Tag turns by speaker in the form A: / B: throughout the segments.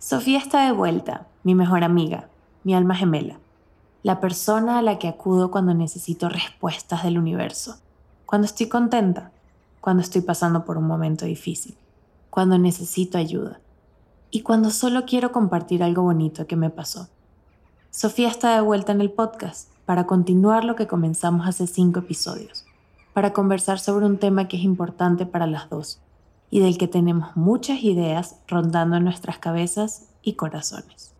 A: Sofía está de vuelta, mi mejor amiga, mi alma gemela, la persona a la que acudo cuando necesito respuestas del universo, cuando estoy contenta, cuando estoy pasando por un momento difícil, cuando necesito ayuda y cuando solo quiero compartir algo bonito que me pasó. Sofía está de vuelta en el podcast para continuar lo que comenzamos hace cinco episodios, para conversar sobre un tema que es importante para las dos y del que tenemos muchas ideas rondando en nuestras cabezas y corazones.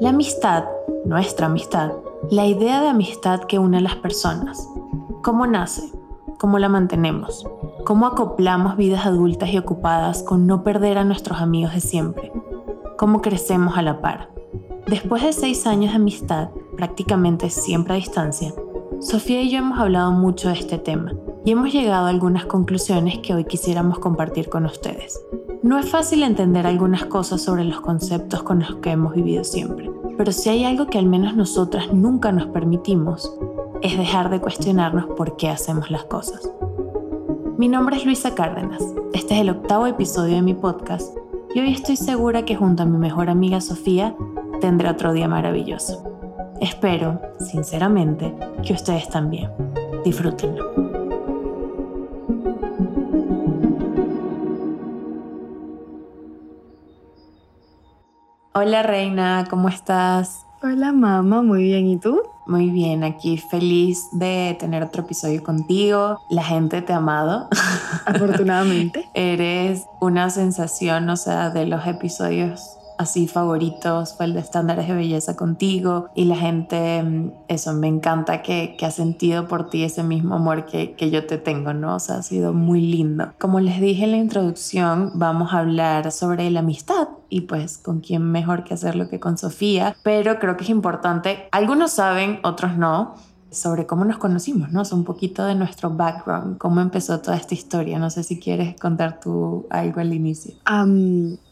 A: La amistad, nuestra amistad, la idea de amistad que une a las personas. ¿Cómo nace? ¿Cómo la mantenemos? ¿Cómo acoplamos vidas adultas y ocupadas con no perder a nuestros amigos de siempre? Cómo crecemos a la par. Después de seis años de amistad, prácticamente siempre a distancia, Sofía y yo hemos hablado mucho de este tema y hemos llegado a algunas conclusiones que hoy quisiéramos compartir con ustedes. No es fácil entender algunas cosas sobre los conceptos con los que hemos vivido siempre, pero si hay algo que al menos nosotras nunca nos permitimos, es dejar de cuestionarnos por qué hacemos las cosas. Mi nombre es Luisa Cárdenas, este es el octavo episodio de mi podcast y hoy estoy segura que junto a mi mejor amiga Sofía tendré otro día maravilloso. Espero, sinceramente, que ustedes también. Disfrútenlo. Hola Reina, ¿cómo estás?
B: Hola mamá, muy bien, ¿y tú?
A: Muy bien, aquí feliz de tener otro episodio contigo. La gente te ha amado.
B: Afortunadamente.
A: Eres una sensación, o sea, de los episodios así favoritos fue el de estándares de belleza contigo y la gente, mm, eso, me encanta que, que ha sentido por ti ese mismo amor que, yo te tengo, ¿no? O sea, ha sido muy lindo. Como les dije en la introducción, vamos a hablar sobre la amistad y pues con quién mejor que hacerlo que con Sofía, pero creo que es importante, algunos saben, otros no sobre cómo nos conocimos, ¿no? O un poquito de nuestro background, cómo empezó toda esta historia. No sé si quieres contar tú algo al inicio.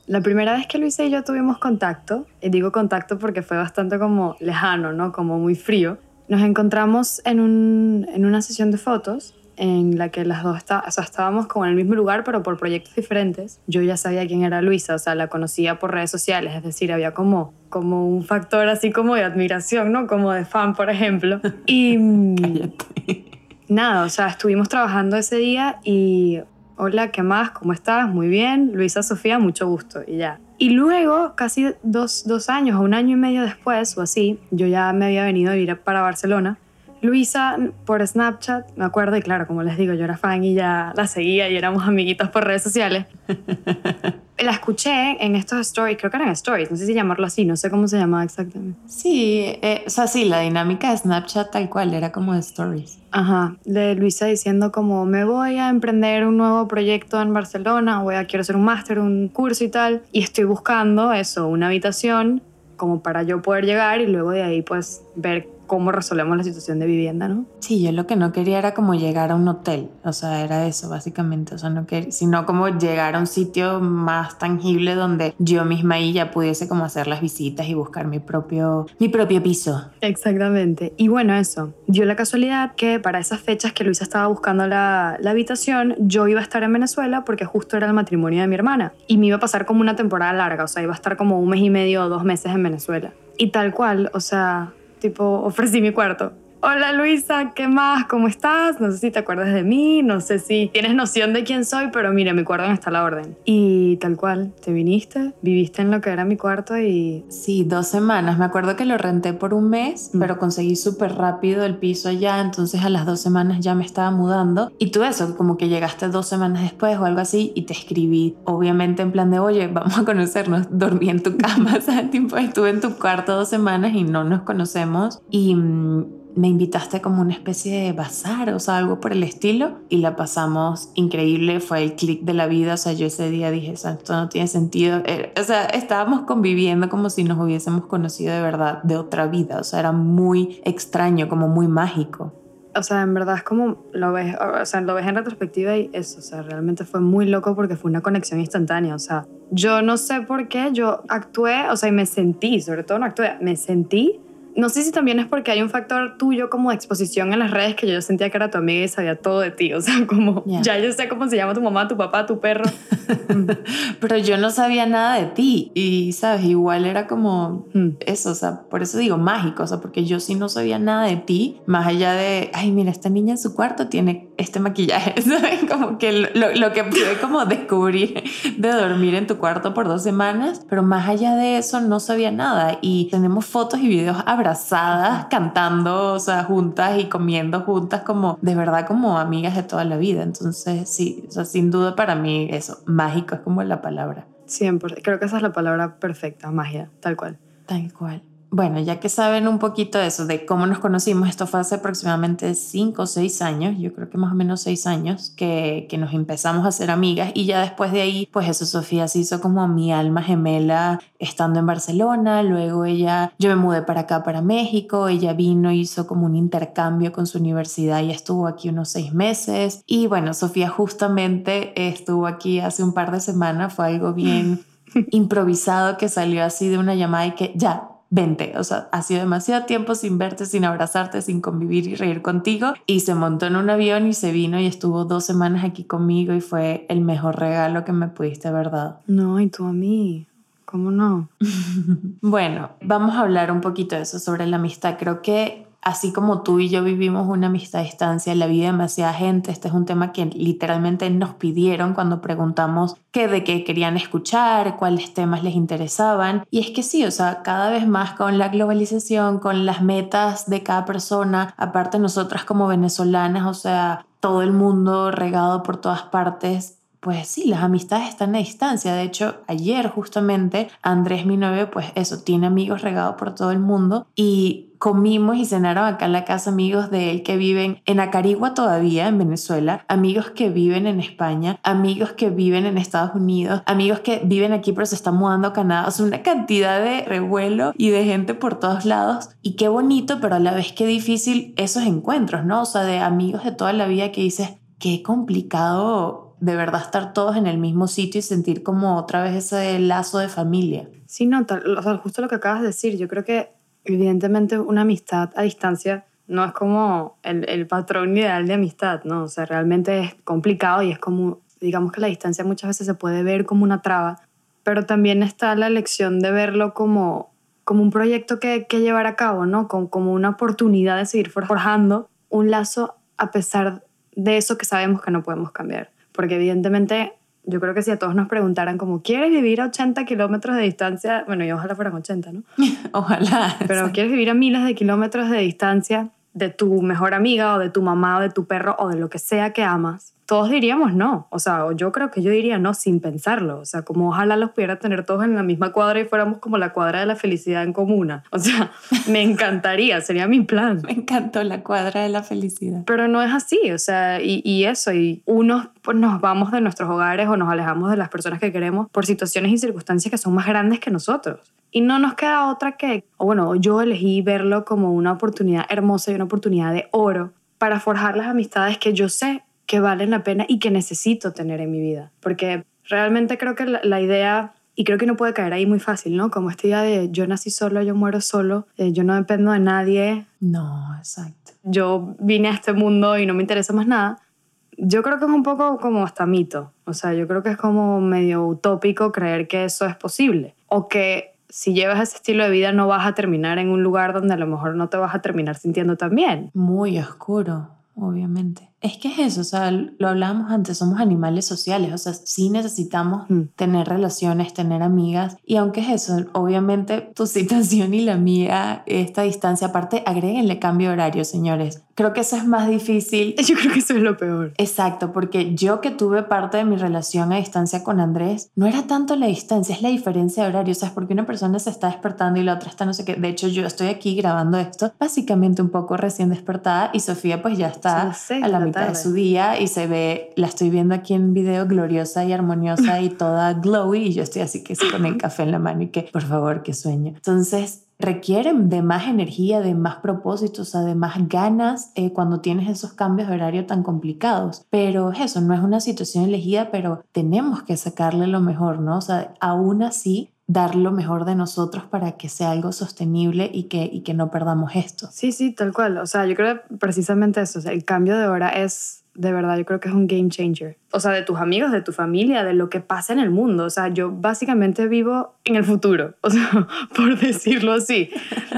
B: La primera vez que Luisa y yo tuvimos contacto, y digo contacto porque fue bastante como lejano, ¿no? Como muy frío, nos encontramos en, un, en una sesión de fotos en la que las dos está, o sea, estábamos como en el mismo lugar, pero por proyectos diferentes. Yo ya sabía quién era Luisa, o sea, la conocía por redes sociales, es decir, había como, como un factor así como de admiración, ¿no? Como de fan, por ejemplo. Y nada, o sea, estuvimos trabajando ese día y hola, ¿qué más? ¿Cómo estás? Muy bien. Luisa Sofía, mucho gusto. Y ya. Y luego, casi dos, dos años o un año y medio después o así, yo ya me había venido a vivir para Barcelona Luisa por Snapchat, me acuerdo, y claro, como les digo, yo era fan y ya la seguía y éramos amiguitos por redes sociales. la escuché en estos stories, creo que eran stories, no sé si llamarlo así, no sé cómo se llamaba exactamente.
A: Sí, eh, o sea, sí, la dinámica de Snapchat tal cual, era como de stories.
B: Ajá, de Luisa diciendo como me voy a emprender un nuevo proyecto en Barcelona, voy a quiero hacer un máster, un curso y tal, y estoy buscando eso, una habitación como para yo poder llegar y luego de ahí pues ver cómo resolvemos la situación de vivienda, ¿no?
A: Sí, yo lo que no quería era como llegar a un hotel, o sea, era eso básicamente, o sea, no quería, sino como llegar a un sitio más tangible donde yo misma ahí ya pudiese como hacer las visitas y buscar mi propio, mi propio piso.
B: Exactamente. Y bueno, eso, dio la casualidad que para esas fechas que Luisa estaba buscando la, la habitación, yo iba a estar en Venezuela porque justo era el matrimonio de mi hermana y me iba a pasar como una temporada larga, o sea, iba a estar como un mes y medio o dos meses en Venezuela. Y tal cual, o sea, tipo, ofrecí mi cuarto. Hola Luisa, ¿qué más? ¿Cómo estás? No sé si te acuerdas de mí, no sé si tienes noción de quién soy, pero mira, mi cuarto está a la orden. Y tal cual, te viniste, viviste en lo que era mi cuarto y...
A: Sí, dos semanas. Me acuerdo que lo renté por un mes, mm. pero conseguí súper rápido el piso allá, entonces a las dos semanas ya me estaba mudando. Y tú eso, como que llegaste dos semanas después o algo así y te escribí, obviamente en plan de, oye, vamos a conocernos, dormí en tu cama, o sea, tipo, estuve en tu cuarto dos semanas y no nos conocemos. Y mm, me invitaste como una especie de bazar, o sea, algo por el estilo, y la pasamos increíble, fue el clic de la vida, o sea, yo ese día dije, esto no tiene sentido, eh, o sea, estábamos conviviendo como si nos hubiésemos conocido de verdad, de otra vida, o sea, era muy extraño, como muy mágico.
B: O sea, en verdad es como lo ves, o sea, lo ves en retrospectiva y eso, o sea, realmente fue muy loco porque fue una conexión instantánea, o sea, yo no sé por qué, yo actué, o sea, y me sentí, sobre todo no actué, me sentí no sé si también es porque hay un factor tuyo como de exposición en las redes que yo sentía que era tu amiga y sabía todo de ti. O sea, como ya yo sé cómo se llama tu mamá, tu papá, tu perro.
A: Pero yo no sabía nada de ti y, ¿sabes? Igual era como mm. eso, o sea, por eso digo mágico, o sea, porque yo sí no sabía nada de ti, más allá de, ay, mira, esta niña en su cuarto tiene este maquillaje, ¿sabes? Como que lo, lo que pude como descubrir de dormir en tu cuarto por dos semanas, pero más allá de eso no sabía nada y tenemos fotos y videos cantando, o sea, juntas y comiendo juntas como de verdad como amigas de toda la vida. Entonces, sí, o sea, sin duda para mí eso, mágico es como la palabra.
B: Siempre, creo que esa es la palabra perfecta, magia, tal cual.
A: Tal cual bueno, ya que saben un poquito de eso, de cómo nos conocimos, esto fue hace aproximadamente cinco o seis años, yo creo que más o menos seis años, que, que nos empezamos a ser amigas y ya después de ahí, pues eso, Sofía se hizo como mi alma gemela estando en Barcelona, luego ella, yo me mudé para acá, para México, ella vino, hizo como un intercambio con su universidad y estuvo aquí unos seis meses y bueno, Sofía justamente estuvo aquí hace un par de semanas, fue algo bien improvisado que salió así de una llamada y que ya, vente, o sea, ha sido demasiado tiempo sin verte, sin abrazarte, sin convivir y reír contigo. Y se montó en un avión y se vino y estuvo dos semanas aquí conmigo y fue el mejor regalo que me pudiste haber dado.
B: No, y tú a mí. ¿Cómo no?
A: bueno, vamos a hablar un poquito de eso, sobre la amistad. Creo que así como tú y yo vivimos una amistad a distancia, la vida de demasiada gente, este es un tema que literalmente nos pidieron cuando preguntamos qué de qué querían escuchar, cuáles temas les interesaban. Y es que sí, o sea, cada vez más con la globalización, con las metas de cada persona, aparte nosotras como venezolanas, o sea, todo el mundo regado por todas partes, pues sí, las amistades están a distancia. De hecho, ayer justamente Andrés, mi novio, pues eso, tiene amigos regados por todo el mundo y comimos y cenaron acá en la casa amigos de él que viven en Acarigua todavía, en Venezuela, amigos que viven en España, amigos que viven en Estados Unidos, amigos que viven aquí pero se están mudando a Canadá. O sea, una cantidad de revuelo y de gente por todos lados. Y qué bonito, pero a la vez qué difícil esos encuentros, ¿no? O sea, de amigos de toda la vida que dices, qué complicado de verdad estar todos en el mismo sitio y sentir como otra vez ese lazo de familia.
B: Sí, no, o sea, justo lo que acabas de decir, yo creo que evidentemente una amistad a distancia no es como el, el patrón ideal de amistad, ¿no? O sea, realmente es complicado y es como, digamos que la distancia muchas veces se puede ver como una traba, pero también está la lección de verlo como, como un proyecto que, que llevar a cabo, ¿no? Como, como una oportunidad de seguir forjando un lazo a pesar de eso que sabemos que no podemos cambiar porque evidentemente yo creo que si a todos nos preguntaran como, ¿quieres vivir a 80 kilómetros de distancia? Bueno, y ojalá fueran 80, ¿no?
A: ojalá.
B: Pero ¿quieres vivir a miles de kilómetros de distancia de tu mejor amiga o de tu mamá o de tu perro o de lo que sea que amas? Todos diríamos no. O sea, yo creo que yo diría no sin pensarlo. O sea, como ojalá los pudiera tener todos en la misma cuadra y fuéramos como la cuadra de la felicidad en comuna. O sea, me encantaría, sería mi plan.
A: Me encantó la cuadra de la felicidad.
B: Pero no es así, o sea, y, y eso, y unos pues nos vamos de nuestros hogares o nos alejamos de las personas que queremos por situaciones y circunstancias que son más grandes que nosotros. Y no nos queda otra que, o bueno, yo elegí verlo como una oportunidad hermosa y una oportunidad de oro para forjar las amistades que yo sé que valen la pena y que necesito tener en mi vida. Porque realmente creo que la, idea, y creo que no puede caer ahí muy fácil, ¿no? Como esta idea de yo nací solo, yo muero solo, eh, yo no dependo de nadie.
A: No, exacto.
B: Yo vine a este mundo y no me interesa más nada. Yo creo que es un poco como hasta mito. O sea, yo creo que es como medio utópico creer que eso es posible. O que si llevas ese estilo de vida no vas a terminar en un lugar donde a lo mejor no te vas a terminar sintiendo tan bien.
A: Muy oscuro, obviamente. Es que es eso, o sea, lo hablábamos antes, somos animales sociales, o sea, sí necesitamos mm. tener relaciones, tener amigas, y aunque es eso, obviamente tu situación y la mía, esta distancia, aparte, agréguenle cambio de horario, señores. Creo que eso es más difícil.
B: Yo creo que eso es lo peor.
A: Exacto, porque yo que tuve parte de mi relación a distancia con Andrés, no era tanto la distancia, es la diferencia de horario, o sea, es porque una persona se está despertando y la otra está no sé qué. De hecho, yo estoy aquí grabando esto, básicamente un poco recién despertada, y Sofía pues ya está a la de su día y se ve, la estoy viendo aquí en video gloriosa y armoniosa y toda glowy y yo estoy así que se con el café en la mano y que por favor que sueño. Entonces requieren de más energía, de más propósitos, o de más ganas eh, cuando tienes esos cambios de horario tan complicados. Pero eso no es una situación elegida, pero tenemos que sacarle lo mejor, ¿no? O sea, aún así dar lo mejor de nosotros para que sea algo sostenible y que, y que no perdamos esto.
B: Sí, sí, tal cual. O sea, yo creo precisamente eso. el cambio de hora es, de verdad, yo creo que es un game changer. O sea, de tus amigos, de tu familia, de lo que pasa en el mundo. O sea, yo básicamente vivo en el futuro. O sea, por decirlo así.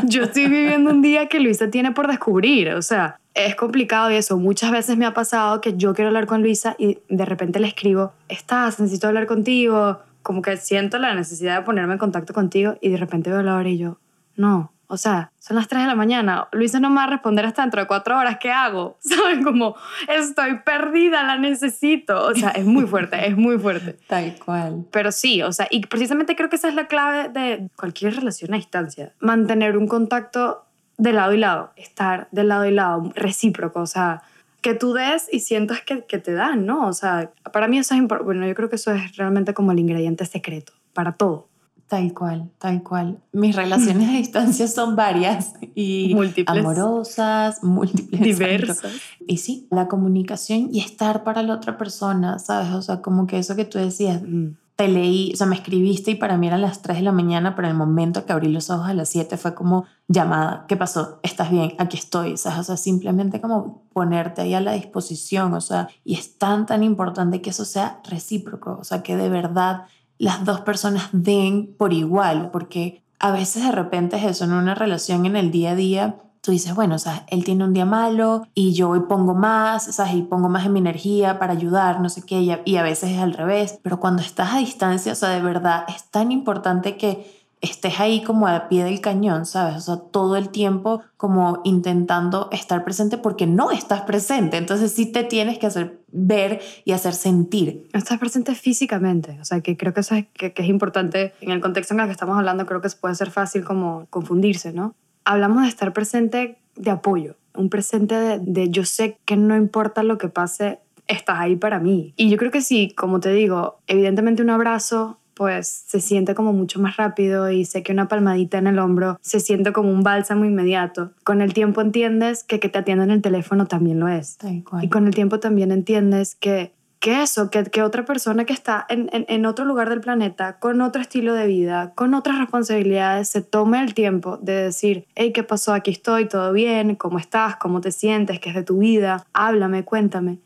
B: Yo estoy viviendo un día que Luisa tiene por descubrir. O sea, es complicado y eso. Muchas veces me ha pasado que yo quiero hablar con Luisa y de repente le escribo, estás, necesito hablar contigo como que siento la necesidad de ponerme en contacto contigo y de repente veo la hora y yo, no, o sea, son las 3 de la mañana, Luisa no me va a responder hasta dentro de 4 horas, ¿qué hago? ¿Saben? Como, estoy perdida, la necesito. O sea, es muy fuerte, es muy fuerte.
A: Tal cual.
B: Pero sí, o sea, y precisamente creo que esa es la clave de cualquier relación a distancia. Mantener un contacto de lado y lado, estar de lado y lado, recíproco, o sea, que tú des y sientas que, que te dan, ¿no? O sea, para mí eso es importante. Bueno, yo creo que eso es realmente como el ingrediente secreto para todo.
A: Tal cual, tal cual. Mis relaciones a distancia son varias y
B: múltiples.
A: amorosas, múltiples.
B: Diversas.
A: Y sí, la comunicación y estar para la otra persona, ¿sabes? O sea, como que eso que tú decías, mm te leí, o sea, me escribiste y para mí eran las 3 de la mañana, pero en el momento que abrí los ojos a las 7 fue como llamada, ¿qué pasó? ¿Estás bien? Aquí estoy, ¿sabes? O sea, simplemente como ponerte ahí a la disposición, o sea, y es tan, tan importante que eso sea recíproco, o sea, que de verdad las dos personas den por igual, porque a veces de repente es eso, en una relación en el día a día, tú dices, bueno, sea, él tiene un día malo y yo hoy pongo más, ¿sabes? Y pongo más en mi energía para ayudar, no sé qué, y a, veces es al revés. Pero cuando estás a distancia, o sea, de verdad, es tan importante que estés ahí como a pie del cañón, ¿sabes? O sea, todo el tiempo como intentando estar presente porque no estás presente. Entonces sí te tienes que hacer ver y hacer sentir.
B: Estás presente físicamente. O sea, que creo que eso es, que, es importante en el contexto en el que estamos hablando. Creo que puede ser fácil como confundirse, ¿no? hablamos de estar presente de apoyo, un presente de, yo sé que no importa lo que pase, estás ahí para mí. Y yo creo que sí, como te digo, evidentemente un abrazo pues se siente como mucho más rápido y sé que una palmadita en el hombro se siente como un bálsamo inmediato. Con el tiempo entiendes que que te atiendan el teléfono también lo es. Y con el tiempo también entiendes que que eso, que, que otra persona que está en, en, en, otro lugar del planeta, con otro estilo de vida, con otras responsabilidades, se tome el tiempo de decir, hey, ¿qué pasó? Aquí estoy, todo bien, ¿cómo estás? ¿Cómo te sientes? ¿Qué es de tu vida? Háblame, cuéntame.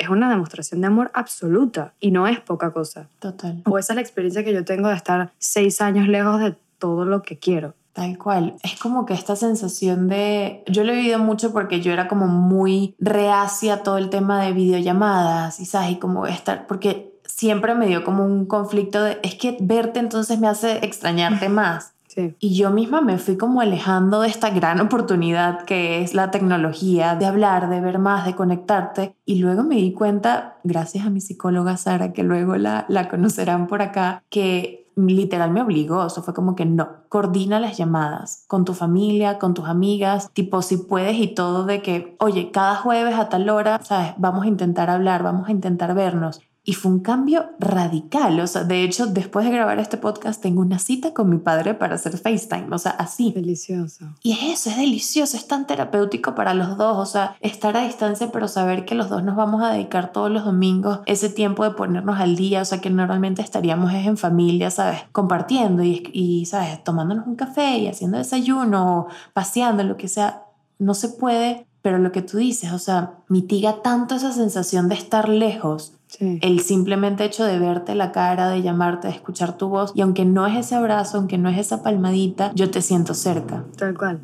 B: Es una demostración de amor absoluta y no es poca cosa.
A: Total.
B: O esa es la experiencia que yo tengo de estar seis años lejos de todo lo que quiero.
A: Tal cual. Es como que esta sensación de... Yo lo he vivido mucho porque yo era como muy reacia a todo el tema de videollamadas y sabes, y como estar... Porque siempre me dio como un conflicto de... Es que verte entonces me hace extrañarte más. Y yo misma me fui como alejando de esta gran oportunidad que es la tecnología, de hablar, de ver más, de conectarte. Y luego me di cuenta, gracias a mi psicóloga Sara, que luego la, la conocerán por acá, que literal me obligó, eso fue como que no, coordina las llamadas con tu familia, con tus amigas, tipo si puedes y todo de que, oye, cada jueves a tal hora, sabes, vamos a intentar hablar, vamos a intentar vernos. Y fue un cambio radical. O sea, de hecho, después de grabar este podcast, tengo una cita con mi padre para hacer FaceTime. O sea, así.
B: Delicioso.
A: Y es eso, es delicioso, es tan terapéutico para los dos. O sea, estar a distancia, pero saber que los dos nos vamos a dedicar todos los domingos ese tiempo de ponernos al día. O sea, que normalmente estaríamos en familia, ¿sabes? Compartiendo y, y ¿sabes? Tomándonos un café y haciendo desayuno o paseando, lo que sea. No se puede pero lo que tú dices, o sea, mitiga tanto esa sensación de estar lejos el simplemente hecho de verte la cara, de llamarte, de escuchar tu voz, y aunque no es ese abrazo, aunque no es esa palmadita, yo te siento cerca.
B: Tal cual.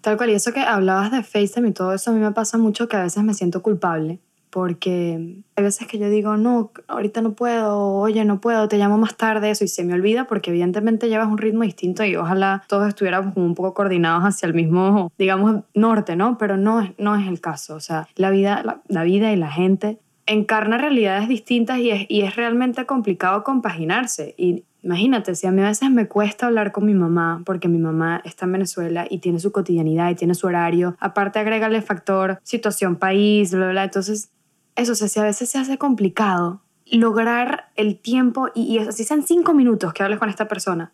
B: Tal cual. Y eso que hablabas de FaceTime y todo eso, a mí me pasa mucho que a veces me siento culpable. Porque hay veces que yo digo, no, ahorita no puedo, oye, no puedo, te llamo más tarde, eso, y se me olvida porque evidentemente llevas un ritmo distinto y ojalá todos estuviéramos como un poco coordinados hacia el mismo, digamos, norte, ¿no? Pero no, no es el caso. O sea, la vida, la, la vida y la gente encarna realidades distintas y es, y es realmente complicado compaginarse. Y imagínate, si a mí a veces me cuesta hablar con mi mamá, porque mi mamá está en Venezuela y tiene su cotidianidad y tiene su horario, aparte agrégale el factor situación país, bla, bla, entonces eso, o sea, si a veces se hace complicado lograr el tiempo y, y así sean cinco minutos que hables con esta persona,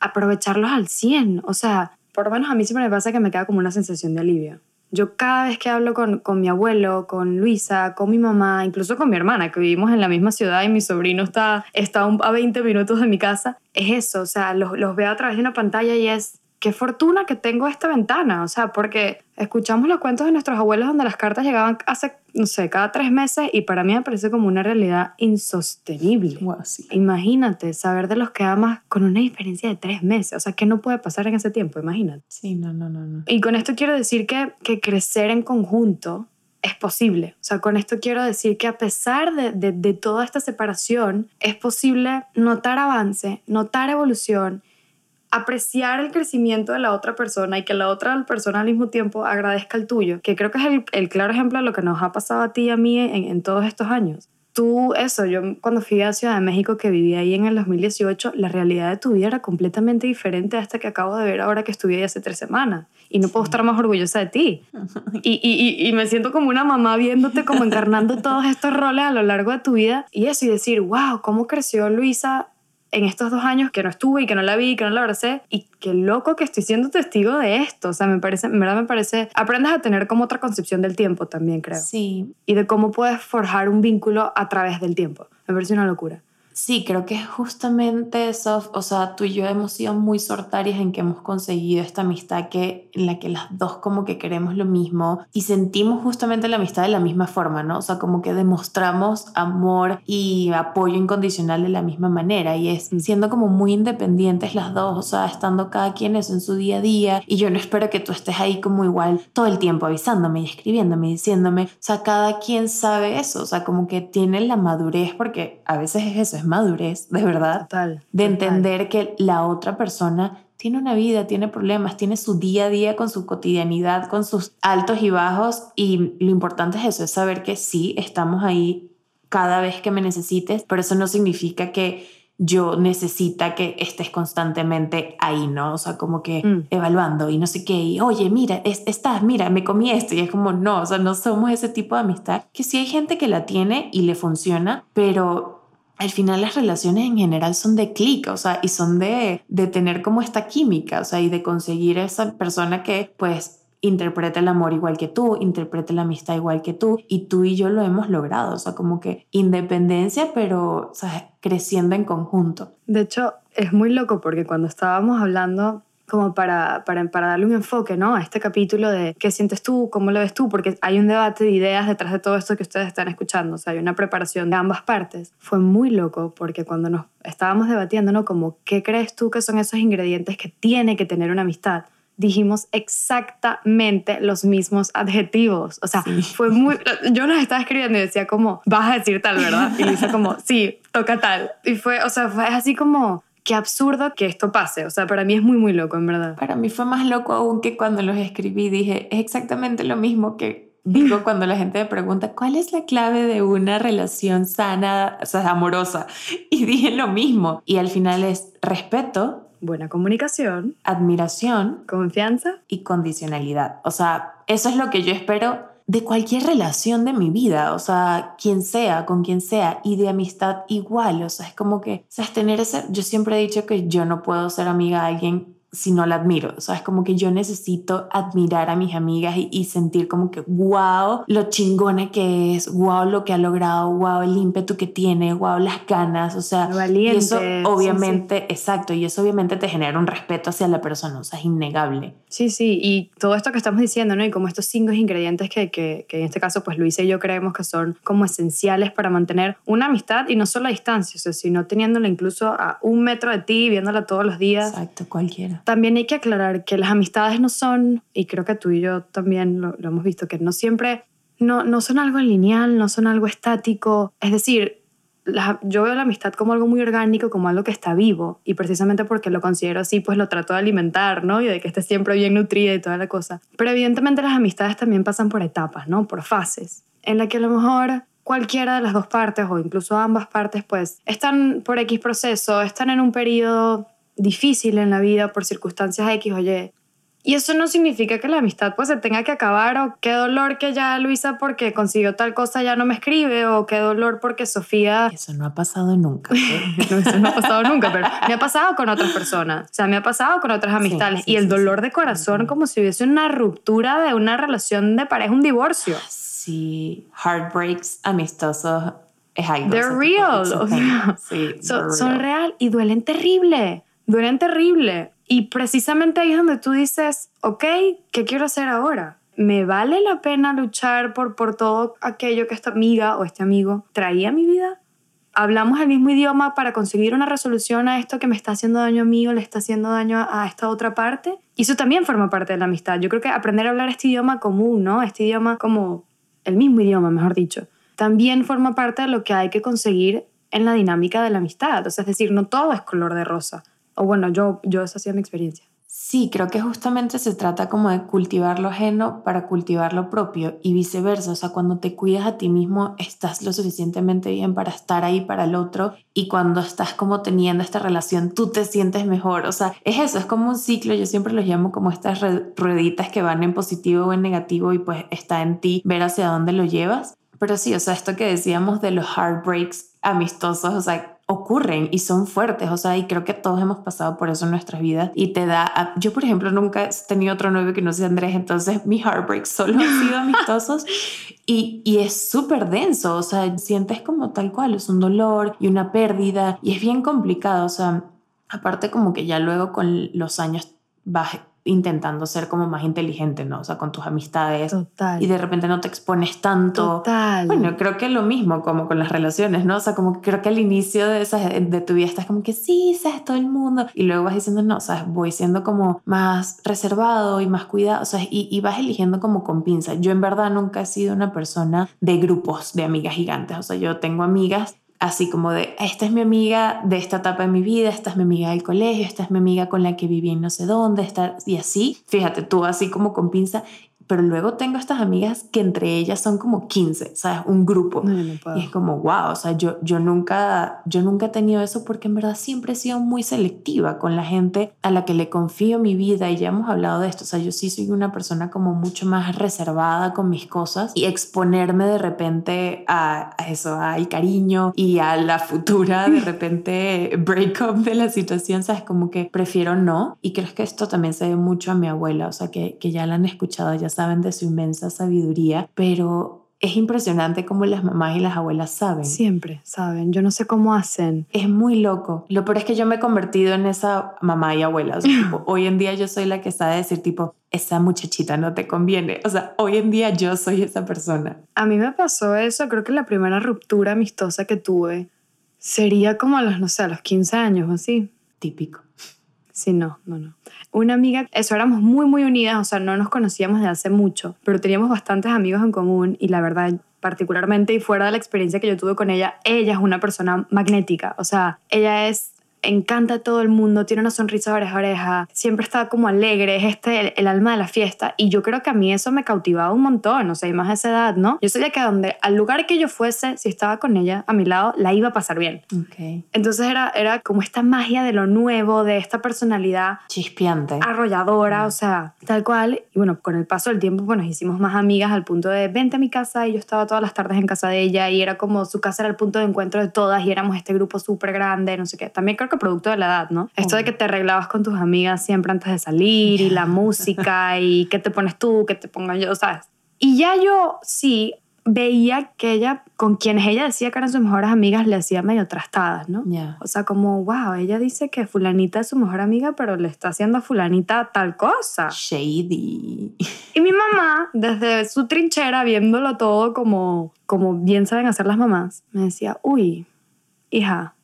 B: aprovecharlos al 100, o sea, por lo menos a mí siempre me pasa que me queda como una sensación de alivio. Yo cada vez que hablo con, con mi abuelo, con Luisa, con mi mamá, incluso con mi hermana, que vivimos en la misma ciudad y mi sobrino está, está a 20 minutos de mi casa, es eso, o sea, los, los veo a través de una pantalla y es qué fortuna que tengo esta ventana, o sea, porque escuchamos los cuentos de nuestros abuelos donde las cartas llegaban hace, no sé, cada tres meses y para mí me parece como una realidad insostenible. Imagínate saber de los que amas con una diferencia de tres meses, o sea, ¿qué no puede pasar en ese tiempo? Imagínate.
A: Sí, no, no, no. no.
B: Y con esto quiero decir que, que crecer en conjunto es posible. O sea, con esto quiero decir que a pesar de, de, de toda esta separación, es posible notar avance, notar evolución apreciar el crecimiento de la otra persona y que la otra persona al mismo tiempo agradezca el tuyo, que creo que es el, claro ejemplo de lo que nos ha pasado a ti y a mí en, todos estos años. Tú, eso, yo cuando fui a Ciudad de México, que viví ahí en el 2018, la realidad de tu vida era completamente diferente a esta que acabo de ver ahora que estuve ahí hace tres semanas. Y no puedo estar más orgullosa de ti. Y, y, y, me siento como una mamá viéndote, como encarnando todos estos roles a lo largo de tu vida. Y eso, y decir, wow, cómo creció Luisa en estos dos años que no estuve y que no la vi, que no la abracé y qué loco que estoy siendo testigo de esto. O sea, me parece, en verdad me parece, aprendes a tener como otra concepción del tiempo también, creo.
A: Sí.
B: Y de cómo puedes forjar un vínculo a través del tiempo. Me parece una locura.
A: Sí, creo que es justamente eso, o sea, tú y yo hemos sido muy sortarias en que hemos conseguido esta amistad que, en la que las dos como que queremos lo mismo y sentimos justamente la amistad de la misma forma, ¿no? O sea, como que demostramos amor y apoyo incondicional de la misma manera y es siendo como muy independientes las dos, o sea, estando cada quien eso en su día a día y yo no espero que tú estés ahí como igual todo el tiempo avisándome y escribiéndome y diciéndome, o sea, cada quien sabe eso, o sea, como que tiene la madurez porque a veces es eso, es madurez, de verdad,
B: total,
A: de entender que la otra persona tiene una vida, tiene problemas, tiene su día a día con su cotidianidad, con sus altos y bajos y lo importante es eso, es saber que sí, estamos ahí cada vez que me necesites, pero eso no significa que yo necesita que estés constantemente ahí, ¿no? O sea, como que mm. evaluando y no sé qué, y oye, mira, estás, mira, me comí esto, y es como, no, o sea, no somos ese tipo de amistad, que sí hay gente que la tiene y le funciona, pero al final las relaciones en general son de clic, o sea, y son de, de tener como esta química, o sea, y de conseguir esa persona que pues interprete el amor igual que tú, interprete la amistad igual que tú, y tú y yo lo hemos logrado, o sea, como que independencia, pero, creciendo en conjunto.
B: De hecho, es muy loco porque cuando estábamos hablando como para, para, para, darle un enfoque ¿no? a este capítulo de qué sientes tú, cómo lo ves tú, porque hay un debate de ideas detrás de todo esto que ustedes están escuchando, o sea, hay una preparación de ambas partes. Fue muy loco porque cuando nos estábamos debatiendo, ¿no? Como, ¿qué crees tú que son esos ingredientes que tiene que tener una amistad? dijimos exactamente los mismos adjetivos. O sea, fue muy... Yo nos estaba escribiendo y decía como, vas a decir tal, ¿verdad? Y dice como, sí, toca tal. Y fue, o sea, fue así como, qué absurdo que esto pase. O sea, para mí es muy, muy loco, en verdad.
A: Para mí fue más loco aún que cuando los escribí. Dije, es exactamente lo mismo que digo cuando la gente me pregunta, ¿cuál es la clave de una relación sana, o sea, amorosa? Y dije lo mismo. Y al final es respeto.
B: Buena comunicación.
A: Admiración.
B: Confianza.
A: Y condicionalidad. O sea, eso es lo que yo espero de cualquier relación de mi vida, o sea, quien sea, con quien sea, y de amistad igual, o sea, es como que, o sea, es tener ese, yo siempre he dicho que yo no puedo ser amiga de alguien si no la admiro. O sea, es como que yo necesito admirar a mis amigas y, sentir como que, wow, lo chingona que es, wow, lo que ha logrado, wow, el ímpetu que tiene, wow, las ganas, o sea,
B: y
A: eso obviamente, exacto, y eso obviamente te genera un respeto hacia la persona, o sea, es innegable.
B: Sí, sí, y todo esto que estamos diciendo, ¿no? Y como estos cinco ingredientes que, que, que en este caso, pues Luisa y yo creemos que son como esenciales para mantener una amistad y no solo a distancia, o sea, sino teniéndola incluso a un metro de ti, viéndola todos los días.
A: Exacto, cualquiera.
B: También hay que aclarar que las amistades no son, y creo que tú y yo también lo, hemos visto, que no siempre, no, no son algo lineal, no son algo estático. Es decir, yo veo la amistad como algo muy orgánico, como algo que está vivo, y precisamente porque lo considero así, pues lo trato de alimentar, ¿no? Y de que esté siempre bien nutrida y toda la cosa. Pero evidentemente las amistades también pasan por etapas, ¿no? Por fases, en la que a lo mejor cualquiera de las dos partes o incluso ambas partes, pues están por X proceso, están en un periodo difícil en la vida por circunstancias X o Y. Y eso no significa que la amistad pues se tenga que acabar o qué dolor que ya Luisa porque consiguió tal cosa ya no me escribe o qué dolor porque Sofía...
A: Eso no ha pasado nunca.
B: no, eso no ha pasado nunca, pero me ha pasado con otras personas. O sea, me ha pasado con otras amistades. y el dolor de corazón como si hubiese una ruptura de una relación de pareja, un divorcio.
A: Sí, heartbreaks amistosos es algo.
B: They're real.
A: sí,
B: son real y duelen terrible. Duelen terrible. Y precisamente ahí es donde tú dices, ok, ¿qué quiero hacer ahora? ¿Me vale la pena luchar por, por todo aquello que esta amiga o este amigo traía a mi vida? ¿Hablamos el mismo idioma para conseguir una resolución a esto que me está haciendo daño a mí o le está haciendo daño a esta otra parte? Y eso también forma parte de la amistad. Yo creo que aprender a hablar este idioma común, ¿no? Este idioma como el mismo idioma, mejor dicho, también forma parte de lo que hay que conseguir en la dinámica de la amistad. O sea, es decir, no todo es color de rosa. O bueno, yo, yo esa ha sido mi experiencia.
A: Sí, creo que justamente se trata como de cultivar lo ajeno para cultivar lo propio y viceversa. O sea, cuando te cuidas a ti mismo, estás lo suficientemente bien para estar ahí para el otro y cuando estás como teniendo esta relación, tú te sientes mejor. O sea, es eso, es como un ciclo. Yo siempre los llamo como estas rueditas que van en positivo o en negativo y pues está en ti ver hacia dónde lo llevas. Pero sí, o sea, esto que decíamos de los heartbreaks amistosos, o sea, ocurren y son fuertes, o sea, y creo que todos hemos pasado por eso en nuestras vidas y te da, yo por ejemplo nunca he tenido otro novio que no sea Andrés, entonces mis heartbreaks solo han sido amistosos y, y es súper denso, o sea, sientes como tal cual, es un dolor y una pérdida y es bien complicado, o sea, aparte como que ya luego con los años vas intentando ser como más inteligente, ¿no? O sea, con tus amistades.
B: Total.
A: Y de repente no te expones tanto.
B: Total.
A: Bueno, creo que lo mismo como con las relaciones, ¿no? O sea, como que creo que al inicio de, esa, de tu vida estás como que sí, sabes todo el mundo. Y luego vas diciendo, no, o sea, voy siendo como más reservado y más cuidado. O sea, y, y vas eligiendo como con pinza. Yo en verdad nunca he sido una persona de grupos de amigas gigantes. O sea, yo tengo amigas así como de, esta es mi amiga de esta etapa de mi vida, esta es mi amiga del colegio, esta es mi amiga con la que viví en no sé dónde, esta, y así, fíjate, tú así como con pinza, pero luego tengo estas amigas que entre ellas son como 15, ¿sabes? Un grupo. y es como, wow, o sea, yo, yo, nunca, yo nunca he tenido eso porque en verdad siempre he sido muy selectiva con la gente a la que le confío mi vida y ya hemos hablado de esto, o sea, yo sí soy una persona como mucho más reservada con mis cosas y exponerme de repente a, a eso, al cariño y a la futura de repente breakup de la situación, ¿sabes? Como que prefiero no y creo que esto también se ve mucho a mi abuela, o sea, que, que ya la han escuchado, ya saben de su inmensa sabiduría, pero es impresionante cómo las mamás y las abuelas saben.
B: Siempre saben. Yo no sé cómo hacen.
A: Es muy loco. Lo peor es que yo me he convertido en esa mamá y abuela. hoy en día yo soy la que sabe decir tipo, esa muchachita no te conviene. O sea, hoy en día yo soy esa persona.
B: A mí me pasó eso. Creo que la primera ruptura amistosa que tuve sería como a los, no sé, a los 15 años o así.
A: Típico.
B: Sí, no, no, no. Una amiga, eso éramos muy, muy unidas, o sea, no nos conocíamos de hace mucho, pero teníamos bastantes amigos en común y la verdad, particularmente y fuera de la experiencia que yo tuve con ella, ella es una persona magnética, o sea, ella es encanta a todo el mundo, tiene una sonrisa de oreja a oreja, siempre está como alegre, es este el, alma de la fiesta. Y yo creo que a mí eso me cautivaba un montón, o sea, y más a esa edad, ¿no? Yo sabía que donde, al lugar que yo fuese, si estaba con ella a mi lado, la iba a pasar bien.
A: Okay.
B: Entonces era, era como esta magia de lo nuevo, de esta personalidad.
A: Chispeante.
B: Arrolladora, o sea, tal cual. Y bueno, con el paso del tiempo, pues nos hicimos más amigas al punto de vente a mi casa y yo estaba todas las tardes en casa de ella y era como su casa era el punto de encuentro de todas y éramos este grupo súper grande, no sé qué. También creo que producto de la edad, ¿no? Esto de que te arreglabas con tus amigas siempre antes de salir y la música y qué te pones tú, qué te pongo yo, ¿sabes? Y ya yo sí veía que ella, con quienes ella decía que eran sus mejores amigas, le hacía medio trastadas, ¿no? O sea, como, wow, ella dice que fulanita es su mejor amiga, pero le está haciendo a fulanita tal cosa.
A: Shady.
B: Y mi mamá, desde su trinchera, viéndolo todo como, como bien saben hacer las mamás, me decía, uy, hija,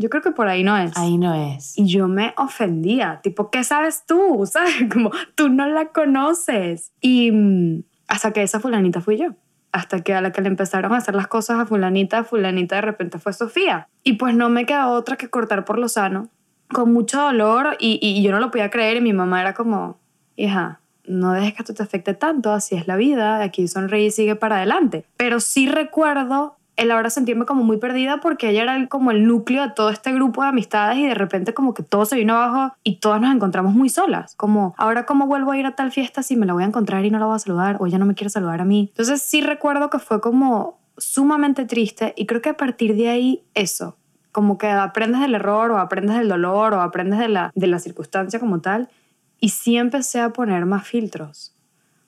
B: yo creo que por ahí no es.
A: Ahí no es.
B: Y yo me ofendía, tipo, ¿qué sabes tú? ¿Sabes? Como, tú no la conoces. Y mm, hasta que esa fulanita fui yo. Hasta que a la que le empezaron a hacer las cosas a fulanita, fulanita de repente fue Sofía. Y pues no me quedó otra que cortar por lo sano, con mucho dolor y, y yo no lo podía creer y mi mamá era como, hija, no dejes que esto te afecte tanto, así es la vida, aquí sonríe y sigue para adelante. Pero sí recuerdo el ahora sentirme como muy perdida porque ella era como el núcleo de todo este grupo de amistades y de repente como que todo se vino abajo y todas nos encontramos muy solas. Como, ahora cómo vuelvo a ir a tal fiesta si me la voy a encontrar y no la voy a saludar o ella no me quiere saludar a mí. Entonces sí recuerdo que fue como sumamente triste y creo que a partir de ahí eso, como que aprendes del error o aprendes del dolor o aprendes de la, de la circunstancia como tal y sí empecé a poner más filtros.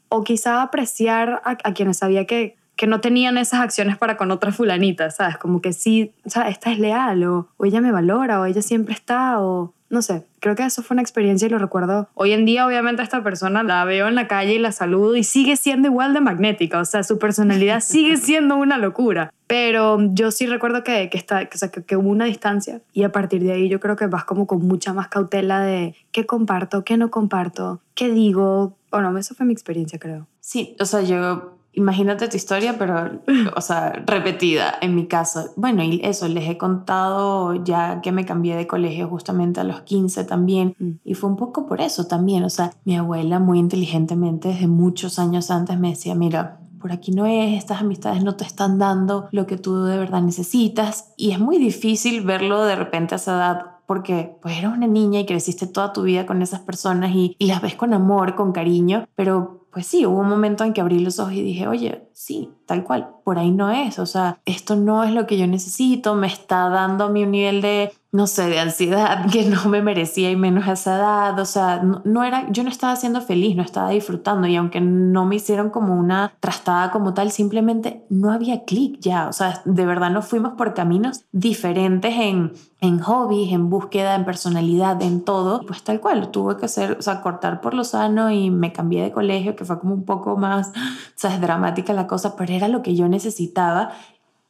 B: O quizá apreciar a, quienes sabía que, que no tenían esas acciones para con otras fulanitas, ¿sabes? Como que sí, o sea, esta es leal o, o ella me valora o ella siempre está o no sé, creo que eso fue una experiencia y lo recuerdo. Hoy en día, obviamente, esta persona la veo en la calle y la saludo y sigue siendo igual de magnética, o sea, su personalidad sigue siendo una locura. Pero yo sí recuerdo que, que, está, que, o sea, que, hubo una distancia y a partir de ahí yo creo que vas como con mucha más cautela de qué comparto, qué no comparto, qué digo. Bueno, eso fue mi experiencia, creo.
A: Sí, o sea, yo imagínate tu historia, pero, o sea, repetida en mi caso. Bueno, y eso, les he contado ya que me cambié de colegio justamente a los 15 también. Mm. Y fue un poco por eso también. O sea, mi abuela muy inteligentemente desde muchos años antes me decía, mira, por aquí no es, estas amistades no te están dando lo que tú de verdad necesitas. Y es muy difícil verlo de repente a esa edad porque pues eres una niña y creciste toda tu vida con esas personas y, y las ves con amor, con cariño, pero pues sí, hubo un momento en que abrí los ojos y dije, oye, sí, tal cual, por ahí no es, o sea, esto no es lo que yo necesito, me está dando un nivel de, no sé, de ansiedad que no me merecía y menos a esa edad, o sea, no, era, yo no estaba siendo feliz, no estaba disfrutando y aunque no me hicieron como una trastada como tal, simplemente no había clic ya, o sea, de verdad nos fuimos por caminos diferentes en, en hobbies, en búsqueda, en personalidad, en todo, pues tal cual, tuve que hacer, o sea, cortar por lo sano y me cambié de colegio, que fue como un poco más, o sea, es dramática la cosa, pero era lo que yo necesitaba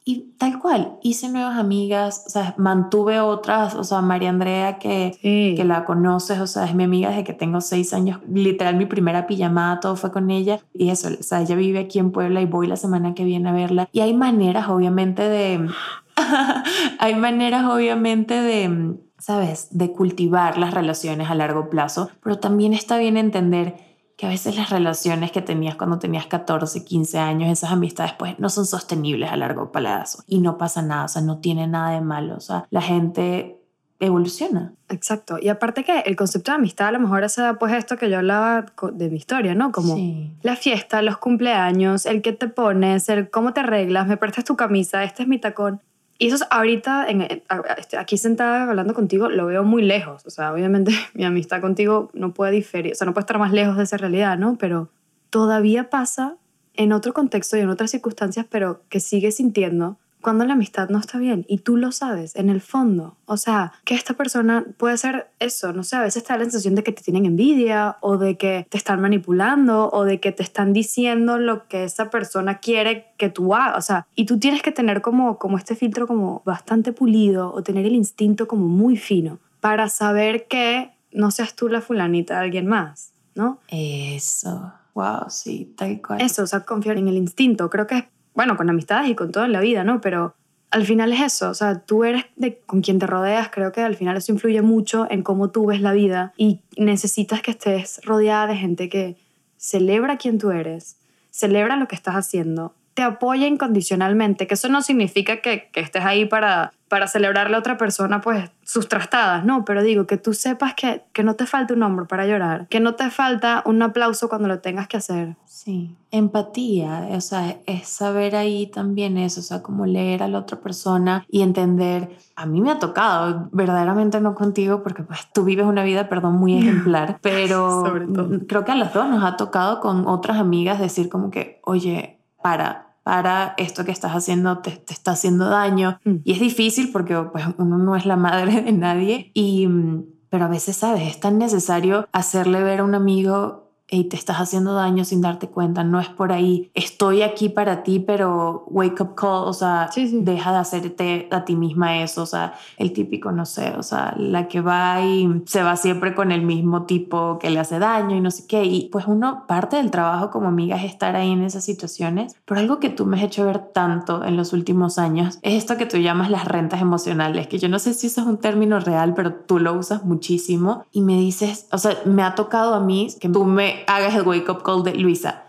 A: y tal cual, hice nuevas amigas, o sea, mantuve otras, o sea, María Andrea, que, que la conoces, o sea, es mi amiga desde que tengo seis años, literal mi primera pijamada, todo fue con ella, y eso, o sea, ella vive aquí en Puebla y voy la semana que viene a verla, y hay maneras, obviamente, de, hay maneras, obviamente, de, ¿sabes?, de cultivar las relaciones a largo plazo, pero también está bien entender que a veces las relaciones que tenías cuando tenías 14, 15 años, esas amistades pues no son sostenibles a largo plazo y no pasa nada, o sea, no tiene nada de malo, o sea, la gente evoluciona.
B: Exacto. Y aparte que el concepto de amistad a lo mejor es pues esto que yo hablaba de mi historia, ¿no? Como la fiesta, los cumpleaños, el que te pones, el cómo te arreglas, me prestas tu camisa, este es mi tacón. Y eso ahorita, en, este, aquí sentada hablando contigo, lo veo muy lejos. O sea, obviamente mi amistad contigo no puede diferir, o sea, no puede estar más lejos de esa realidad, ¿no? Pero todavía pasa en otro contexto y en otras circunstancias, pero que sigue sintiendo cuando la amistad no está bien y tú lo sabes en el fondo. O sea, que esta persona puede ser eso, no sé, a veces te da la sensación de que te tienen envidia o de que te están manipulando o de que te están diciendo lo que esa persona quiere que tú hagas. O sea, y tú tienes que tener como, como este filtro como bastante pulido o tener el instinto como muy fino para saber que no seas tú la fulanita de alguien más, ¿no?
A: Eso. Wow, sí, tal cual.
B: Eso, o sea, confiar en el instinto. Creo que es bueno, con amistades y con todo en la vida, ¿no? Pero al final es eso, o sea, tú eres con quien te rodeas, creo que al final eso influye mucho en cómo tú ves la vida y necesitas que estés rodeada de gente que celebra quién tú eres, celebra lo que estás haciendo, te apoya incondicionalmente, que eso no significa que, que estés ahí para, para celebrarle a otra persona pues sus trastadas, no, pero digo que tú sepas que, que no te falta un hombro para llorar, que no te falta un aplauso cuando lo tengas que hacer.
A: Sí, empatía, o sea, es saber ahí también eso, o sea, como leer a la otra persona y entender, a mí me ha tocado, verdaderamente no contigo, porque pues tú vives una vida, perdón, muy ejemplar, pero creo que a las dos nos ha tocado con otras amigas decir como que, oye, para, para esto que estás haciendo te, te está haciendo daño. Mm. Y es difícil porque pues, uno no es la madre de nadie, y, mm, pero a veces, ¿sabes? Es tan necesario hacerle ver a un amigo y te estás haciendo daño sin darte cuenta, no es por ahí, estoy aquí para ti, pero wake up call, o sea, deja de hacerte a ti misma eso, o sea, el típico, no sé, o sea, la que va y se va siempre con el mismo tipo que le hace daño y no sé qué, y pues uno, parte del trabajo como amiga es estar ahí en esas situaciones, pero algo que tú me has hecho ver tanto en los últimos años es esto que tú llamas las rentas emocionales, que yo no sé si eso es un término real, pero tú lo usas muchísimo y me dices, o sea, me ha tocado a mí que tú me hagas el wake up call de Luisa.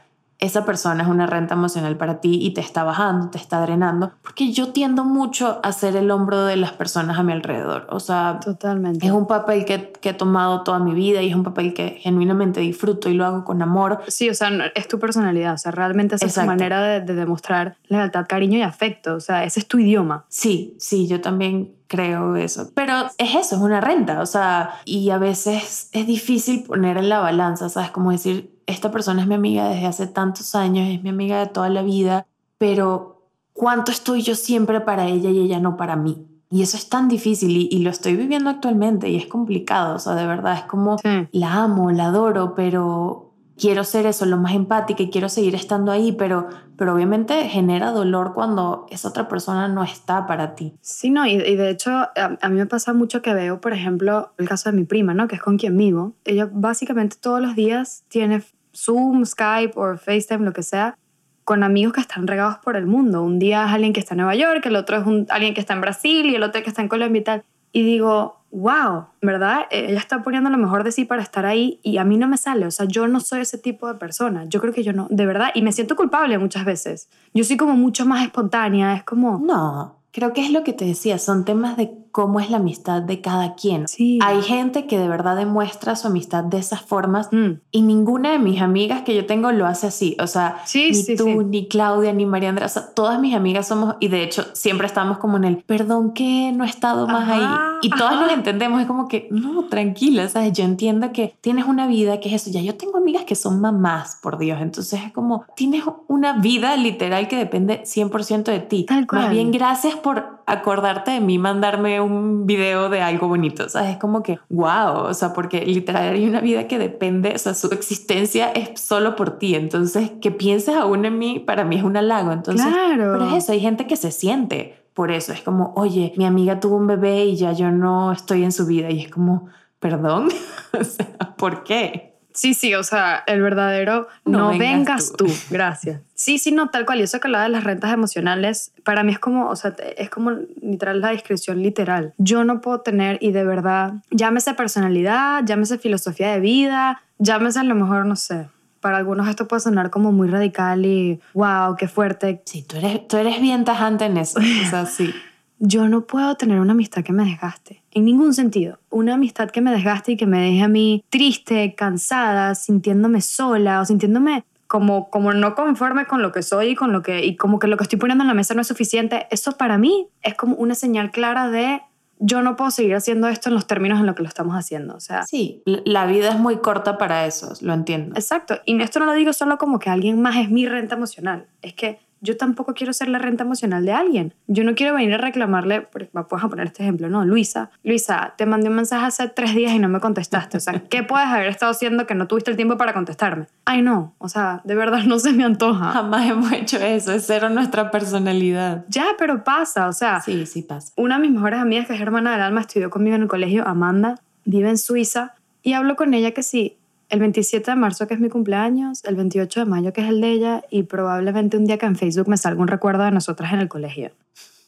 A: Esa persona es una renta emocional para ti y te está bajando, te está drenando, porque yo tiendo mucho a ser el hombro de las personas a mi alrededor. O sea,
B: totalmente.
A: Es un papel que, que he tomado toda mi vida y es un papel que genuinamente disfruto y lo hago con amor.
B: Sí, o sea, es tu personalidad, o sea, realmente esa es tu manera de, de demostrar lealtad, cariño y afecto, o sea, ese es tu idioma.
A: Sí, sí, yo también creo eso. Pero es eso, es una renta, o sea, y a veces es difícil poner en la balanza, ¿sabes? Como decir, esta persona es mi amiga desde hace tantos años, es mi amiga de toda la vida, pero ¿cuánto estoy yo siempre para ella y ella no para mí? Y eso es tan difícil y, lo estoy viviendo actualmente y es complicado, o sea, de verdad es como la amo, la adoro, pero quiero ser eso, lo más empática y quiero seguir estando ahí, pero, pero obviamente genera dolor cuando esa otra persona no está para ti.
B: Sí, no, y, de hecho a, mí me pasa mucho que veo, por ejemplo, el caso de mi prima, ¿no? Que es con quien vivo. Ella básicamente todos los días tiene Zoom, Skype o FaceTime, lo que sea, con amigos que están regados por el mundo. Un día es alguien que está en Nueva York, el otro es alguien que está en Brasil y el otro que está en Colombia y tal. Y digo, wow, ¿verdad? Eh, ella está poniendo lo mejor de sí para estar ahí y a mí no me sale. O sea, yo no soy ese tipo de persona. Yo creo que yo no, de verdad. Y me siento culpable muchas veces. Yo soy como mucho más espontánea. Es como...
A: No, creo que es lo que te decía. Son temas de cómo es la amistad de cada quien.
B: Sí.
A: Hay gente que de verdad demuestra su amistad de esas formas mm. y ninguna de mis amigas que yo tengo lo hace así. O sea, ni tú, ni Claudia, ni María Andrea, o sea, todas mis amigas somos, y de hecho siempre estamos como en el, perdón que no he estado más ahí. Y todas nos entendemos, es como que, no, tranquila, ¿sabes? Yo entiendo que tienes una vida que es eso. Ya yo tengo amigas que son mamás, por Dios. Entonces es como, tienes una vida literal que depende 100% de ti.
B: Tal cual.
A: Más bien, gracias por acordarte de mí, mandarme un video de algo bonito, ¿sabes? Es como que, wow, o sea, porque literal hay una vida que depende, o sea, su existencia es solo por ti, entonces que pienses aún en mí, para mí es un halago, entonces,
B: claro.
A: pero es eso, hay gente que se siente por eso, es como, oye, mi amiga tuvo un bebé y ya yo no estoy en su vida, y es como, perdón, o sea, ¿por qué?
B: Sí, sí, o sea, el verdadero no, vengas, tú. Gracias. Sí, sí, no, tal cual. Y eso que hablaba de las rentas emocionales, para mí es como, o sea, es como literal la descripción literal. Yo no puedo tener, y de verdad, llámese personalidad, llámese filosofía de vida, llámese a lo mejor, no sé, para algunos esto puede sonar como muy radical y wow, qué fuerte.
A: Sí, tú eres, tú eres bien tajante en eso. O sea, sí.
B: Yo no puedo tener una amistad que me desgaste en ningún sentido. Una amistad que me desgaste y que me deje a mí triste, cansada, sintiéndome sola o sintiéndome como, como no conforme con lo que soy y, con lo que, y como que lo que estoy poniendo en la mesa no es suficiente. Eso para mí es como una señal clara de yo no puedo seguir haciendo esto en los términos en los que lo estamos haciendo. O sea,
A: sí, la vida es muy corta para eso, lo entiendo.
B: Exacto. Y esto no lo digo solo como que alguien más es mi renta emocional. Es que yo tampoco quiero ser la renta emocional de alguien. Yo no quiero venir a reclamarle, puedes a poner este ejemplo, no, Luisa, Luisa, te mandé un mensaje hace tres días y no me contestaste. O sea, ¿qué puedes haber estado haciendo que no tuviste el tiempo para contestarme? Ay, no, o sea, de verdad no se me antoja.
A: Jamás hemos hecho eso, es cero nuestra personalidad.
B: Ya, pero pasa, o sea.
A: Sí, sí pasa.
B: Una de mis mejores amigas, que es hermana del alma, estudió conmigo en el colegio, Amanda, vive en Suiza, y hablo con ella que sí, el 27 de marzo, que es mi cumpleaños, el 28 de mayo, que es el de ella, y probablemente un día que en Facebook me salga un recuerdo de nosotras en el colegio.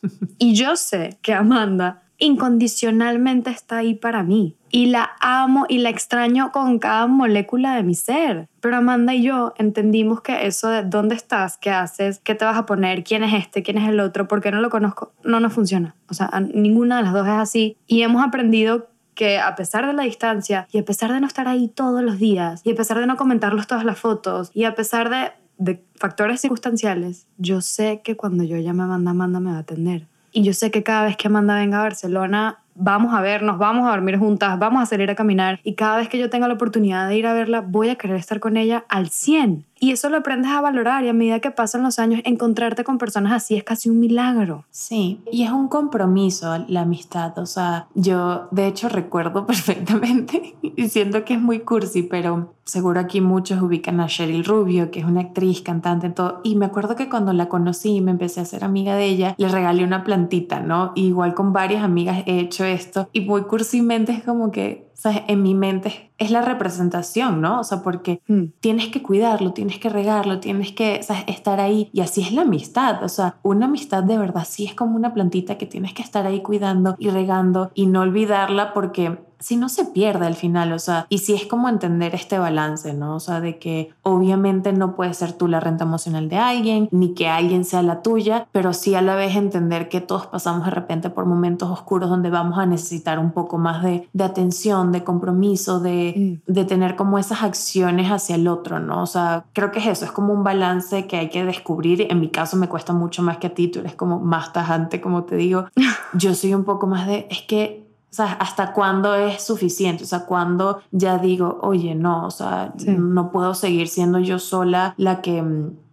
B: y yo sé que Amanda incondicionalmente está ahí para mí. Y la amo y la extraño con cada molécula de mi ser. Pero Amanda y yo entendimos que eso de dónde estás, qué haces, qué te vas a poner, quién es este, quién es el otro, por qué no lo conozco, no nos funciona. O sea, ninguna de las dos es así. Y hemos aprendido que a pesar de la distancia y a pesar de no estar ahí todos los días y a pesar de no comentarlos todas las fotos y a pesar de, factores circunstanciales, yo sé que cuando yo llame a Amanda, Amanda me va a atender. Y yo sé que cada vez que Amanda venga a Barcelona, vamos a vernos, vamos a dormir juntas, vamos a salir a caminar y cada vez que yo tenga la oportunidad de ir a verla, voy a querer estar con ella al 100. Y eso lo aprendes a valorar y a medida que pasan los años, encontrarte con personas así es casi un milagro.
A: Sí, y es un compromiso la amistad. O sea, yo de hecho recuerdo perfectamente, diciendo que es muy cursi, pero seguro aquí muchos ubican a Cheryl Rubio, que es una actriz, cantante, todo. Y me acuerdo que cuando la conocí y me empecé a ser amiga de ella, le regalé una plantita, ¿no? igual con varias amigas he hecho esto. Y muy cursimente es como que sea, en mi mente es la representación, ¿no? O sea, porque mm. tienes que cuidarlo, tienes que regarlo, tienes que estar ahí. Y así es la amistad. O sea, una amistad de verdad sí es como una plantita que tienes que estar ahí cuidando y regando y no olvidarla porque si no se pierde al final, o sea, y si es como entender este balance, ¿no? O sea, de que obviamente no puedes ser tú la renta emocional de alguien, ni que alguien sea la tuya, pero sí a la vez entender que todos pasamos de repente por momentos oscuros donde vamos a necesitar un poco más de, de atención, de compromiso, de, mm. de tener como esas acciones hacia el otro, ¿no? O sea, creo que es eso, es como un balance que hay que descubrir. En mi caso me cuesta mucho más que a ti, tú eres como más tajante, como te digo. Yo soy un poco más de, es que o sea, ¿hasta cuándo es suficiente? O sea, cuando ya digo, oye, no, o sea, no puedo seguir siendo yo sola la que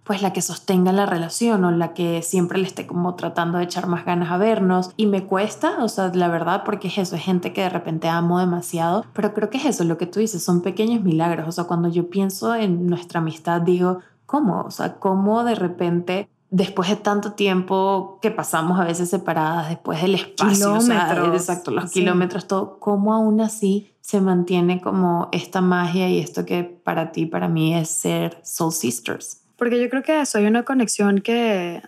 A: pues la que sostenga la relación o la que siempre le esté como tratando de echar más ganas a vernos y me cuesta, o sea, la verdad, porque es eso, es gente que de repente amo demasiado, pero creo que es eso, lo que tú dices, son pequeños milagros, o sea, cuando yo pienso en nuestra amistad digo, ¿cómo? O sea, ¿cómo de repente después de tanto tiempo que pasamos a veces separadas, después del espacio, kilómetros. exacto, los kilómetros, todo, cómo aún así se mantiene como esta magia y esto que para ti, para mí es ser Soul Sisters.
B: Porque yo creo que eso, hay una conexión que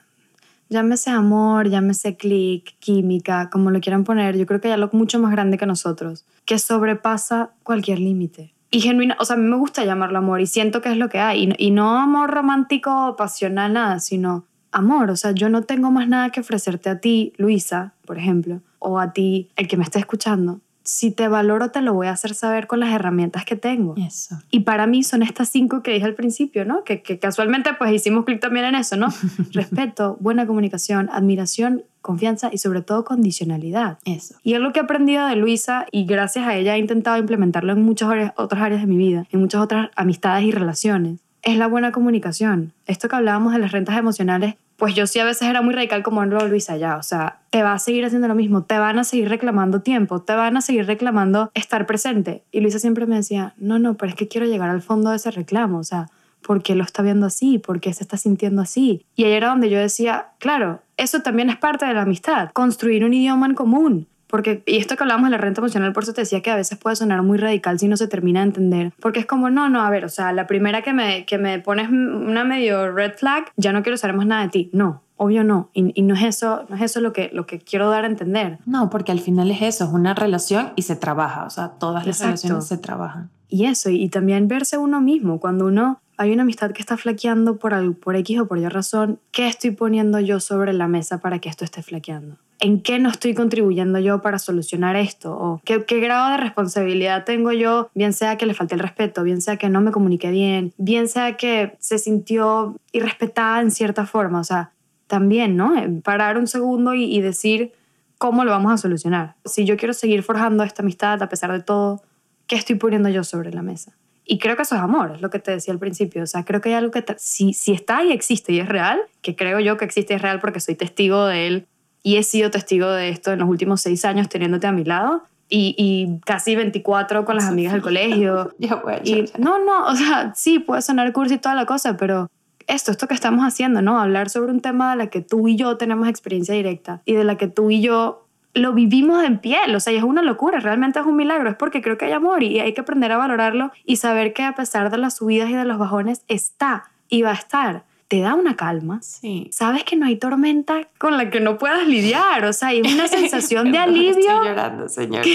B: llámese amor, llámese click, química, como lo quieran poner, yo creo que hay algo mucho más grande que nosotros, que sobrepasa cualquier límite y genuina, o sea, a mí me gusta llamarlo amor y siento que es lo que hay. Y, y, no amor romántico, pasional, nada, sino amor, o sea, yo no tengo más nada que ofrecerte a ti, Luisa, por ejemplo, o a ti, el que me está escuchando. Si te valoro, te lo voy a hacer saber con las herramientas que tengo.
A: Eso.
B: Y para mí son estas cinco que dije al principio, ¿no? Que, que casualmente pues hicimos clic también en eso, ¿no? Respeto, buena comunicación, admiración, confianza y sobre todo condicionalidad.
A: Eso.
B: Y es lo que he aprendido de Luisa y gracias a ella he intentado implementarlo en muchas otras áreas de mi vida, en muchas otras amistades y relaciones. Es la buena comunicación. Esto que hablábamos de las rentas emocionales pues yo sí a veces era muy radical como lo Luisa ya, o sea, te va a seguir haciendo lo mismo, te van a seguir reclamando tiempo, te van a seguir reclamando estar presente. Y Luisa siempre me decía, no, no, pero es que quiero llegar al fondo de ese reclamo, o sea, ¿por qué lo está viendo así? ¿Por qué se está sintiendo así? Y ahí era donde yo decía, claro, eso también es parte de la amistad, construir un idioma en común. Porque, y esto que hablamos de la renta emocional, por eso te decía que a veces puede sonar muy radical si no se termina de entender. Porque es como, no, no, a ver, o sea, la primera que me, que me pones una medio red flag, ya no quiero saber más nada de ti. No, obvio no. Y, no es eso, no es eso lo que, lo que quiero dar a entender.
A: No, porque al final es eso, es una relación y se trabaja. O sea, todas las relaciones se trabajan.
B: Y eso, y, también verse uno mismo. Cuando uno hay una amistad que está flaqueando por, por X o por Y razón, ¿qué estoy poniendo yo sobre la mesa para que esto esté flaqueando? ¿En qué no estoy contribuyendo yo para solucionar esto? ¿O qué, grado de responsabilidad tengo yo? Bien sea que le falte el respeto, bien sea que no me comunique bien, bien sea que se sintió irrespetada en cierta forma. O sea, también, ¿no? Eh, parar un segundo y decir cómo lo vamos a solucionar. Si yo quiero seguir forjando esta amistad a pesar de todo, ¿qué estoy poniendo yo sobre la mesa? Y creo que eso es amor, es lo que te decía al principio. O sea, creo que hay algo que si, si está y existe y es real, que creo yo que existe y es real porque soy testigo de él y he sido testigo de esto en los últimos seis años teniéndote a mi lado. Y, y casi 24 con las amigas del colegio.
A: ya,
B: y, no, no, o sea, sí, puede sonar cursi y toda la cosa, pero esto, esto que estamos haciendo, ¿no? Hablar sobre un tema de la que tú y yo tenemos experiencia directa y de la que tú y yo lo vivimos en piel, o sea, es una locura, realmente es un milagro, es porque creo que hay amor y hay que aprender a valorarlo y saber que a pesar de las subidas y de los bajones está y va a estar. Te da una calma.
A: Sí.
B: Sabes que no hay tormenta con la que no puedas lidiar, o sea, hay una sensación de alivio.
A: Estoy llorando, señor.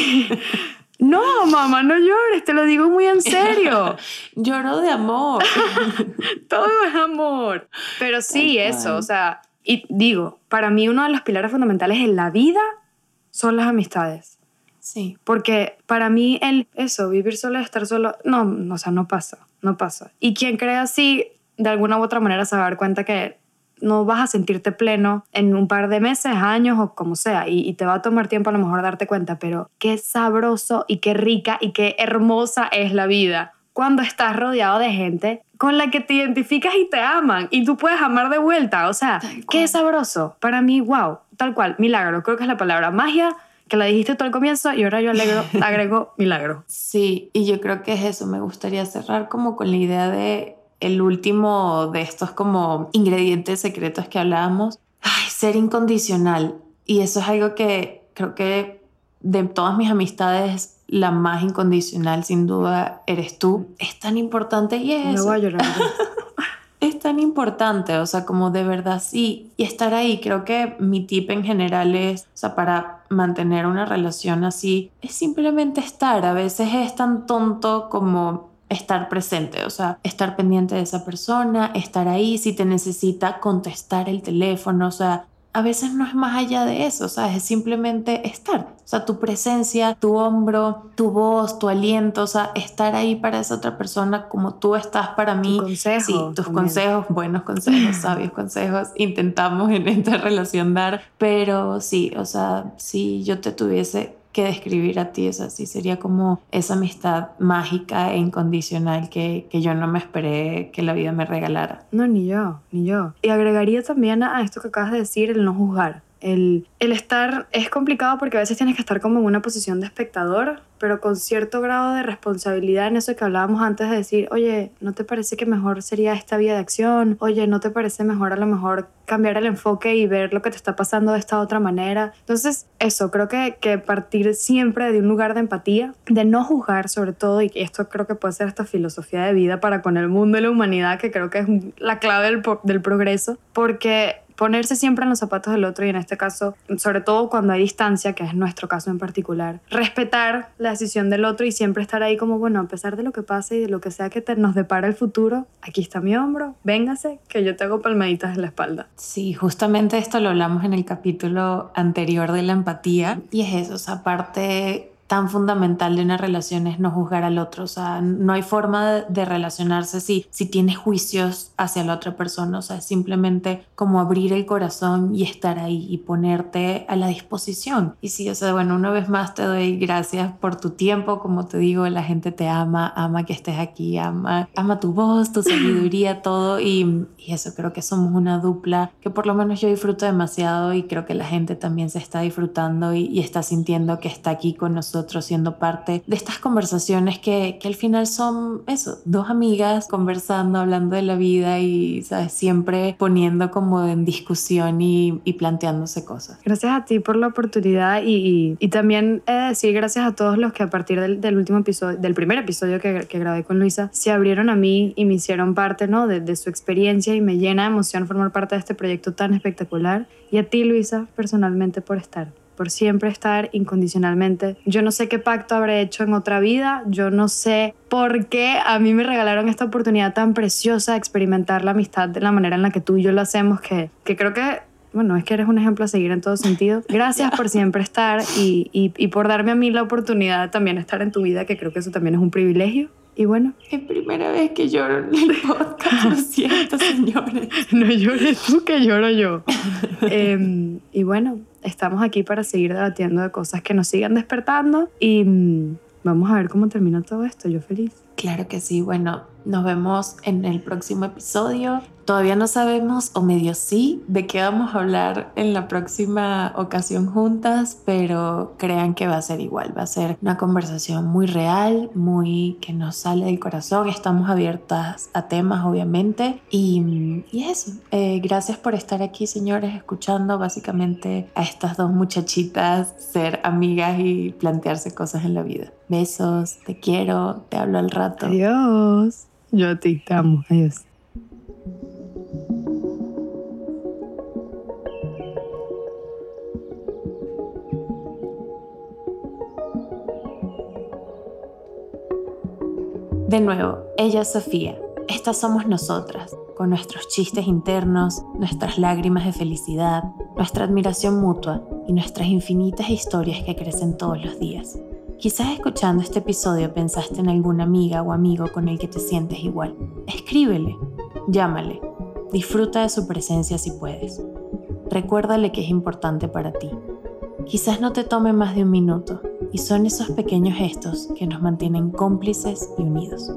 B: No, mamá, no llores, te lo digo muy en serio.
A: Lloro de amor.
B: Todo es amor. Pero sí, eso, o sea, y digo, para mí uno de los pilares fundamentales en la vida son las amistades.
A: Sí.
B: Porque para mí el eso, vivir solo, estar solo, no, o sea, no pasa, no pasa. Y quien cree así, de alguna u otra manera se va a dar cuenta que no vas a sentirte pleno en un par de meses, años o como sea, y, y, te va a tomar tiempo a lo mejor darte cuenta, pero qué sabroso y qué rica y qué hermosa es la vida cuando estás rodeado de gente con la que te identificas y te aman y tú puedes amar de vuelta, o sea, qué sabroso. Para mí, wow, tal cual, milagro, creo que es la palabra magia que la dijiste tú al comienzo y ahora yo alegro, agrego milagro.
A: Sí, y yo creo que es eso, me gustaría cerrar como con la idea de el último de estos como ingredientes secretos que hablábamos, Ay, ser incondicional. Y eso es algo que creo que de todas mis amistades la más incondicional sin duda eres tú. Es tan importante y es...
B: Me voy a llorar.
A: es tan importante, o sea, como de verdad sí. Y estar ahí, creo que mi tip en general es, o sea, para mantener una relación así es simplemente estar. A veces es tan tonto como estar presente, o sea, estar pendiente de esa persona, estar ahí, si te necesita contestar el teléfono, o sea, a veces no es más allá de eso, ¿sabes? Es simplemente estar. O sea, tu presencia, tu hombro, tu voz, tu aliento, o sea, estar ahí para esa otra persona como tú estás para mí.
B: Tu consejo,
A: sí, tus
B: también.
A: consejos, buenos consejos, sabios consejos, intentamos en esta relación dar, pero sí, o sea, si yo te tuviese que describir a ti, o sea, sí sería como esa amistad mágica e incondicional que, que yo no me esperé que la vida me regalara.
B: No, ni yo, ni yo. Y agregaría también a esto que acabas de decir, el no juzgar. El, estar es complicado porque a veces tienes que estar como en una posición de espectador, pero con cierto grado de responsabilidad en eso que hablábamos antes de decir, oye, ¿no te parece que mejor sería esta vía de acción? Oye, ¿no te parece mejor a lo mejor cambiar el enfoque y ver lo que te está pasando de esta otra manera? Entonces, eso, creo que, que partir siempre de un lugar de empatía, de no juzgar sobre todo, y esto creo que puede ser esta filosofía de vida para con el mundo y la humanidad, que creo que es la clave del progreso, porque ponerse siempre en los zapatos del otro y en este caso, sobre todo cuando hay distancia, que es nuestro caso en particular, respetar la decisión del otro y siempre estar ahí como, bueno, a pesar de lo que pase y de lo que sea que te, nos depara el futuro, aquí está mi hombro, véngase, que yo te hago palmaditas en la espalda.
A: Sí, justamente esto lo hablamos en el capítulo anterior de la empatía y es eso, o sea, parte tan fundamental de una relación es no juzgar al otro, o sea, no hay forma de, de relacionarse si, si tienes juicios hacia la otra persona, o sea, es simplemente como abrir el corazón y estar ahí y ponerte a la disposición. Y sí, o sea, bueno, una vez más te doy gracias por tu tiempo, como te digo, la gente te ama, ama que estés aquí, ama, ama tu voz, tu sabiduría, todo. Y, y eso, creo que somos una dupla que por lo menos yo disfruto demasiado y creo que la gente también se está disfrutando y, y está sintiendo que está aquí con nosotros siendo parte de estas conversaciones que, que al final son eso, dos amigas conversando, hablando de la vida y ¿sabes? siempre poniendo como en discusión y, y planteándose cosas.
B: Gracias a ti por la oportunidad y, y, y también decir gracias a todos los que a partir del, del último episodio, del primer episodio que, que, grabé con Luisa, se abrieron a mí y me hicieron parte ¿no? de, de su experiencia y me llena de emoción formar parte de este proyecto tan espectacular. Y a ti, Luisa, personalmente por estar por siempre estar incondicionalmente. Yo no sé qué pacto habré hecho en otra vida, yo no sé por qué a mí me regalaron esta oportunidad tan preciosa de experimentar la amistad de la manera en la que tú y yo lo hacemos, que, que creo que bueno, es que eres un ejemplo a seguir en todo sentido. Gracias por siempre estar y, y, y, por darme a mí la oportunidad de también estar en tu vida, que creo que eso también es un privilegio. Y bueno.
A: Es primera vez que lloro en el podcast, lo siento, señores.
B: No llores tú, que lloro yo. eh, y bueno, estamos aquí para seguir debatiendo de cosas que nos sigan despertando y mmm, vamos a ver cómo termina todo esto. Yo feliz.
A: Claro que sí. Bueno, nos vemos en el próximo episodio. Todavía no sabemos, o medio sí, de qué vamos a hablar en la próxima ocasión juntas, pero crean que va a ser igual. Va a ser una conversación muy real, muy que nos sale del corazón. Estamos abiertas a temas, obviamente. Y, y eso. Eh, gracias por estar aquí, señores, escuchando básicamente a estas dos muchachitas ser amigas y plantearse cosas en la vida. Besos, te quiero, te hablo al rato.
B: Adiós. Yo a ti te amo. Adiós.
A: De nuevo, ella es Sofía. Estas somos nosotras, con nuestros chistes internos, nuestras lágrimas de felicidad, nuestra admiración mutua y nuestras infinitas historias que crecen todos los días. Quizás escuchando este episodio pensaste en alguna amiga o amigo con el que te sientes igual. Escríbele, llámale, disfruta de su presencia si puedes. Recuérdale que es importante para ti. Quizás no te tome más de un minuto y son esos pequeños gestos que nos mantienen cómplices y unidos.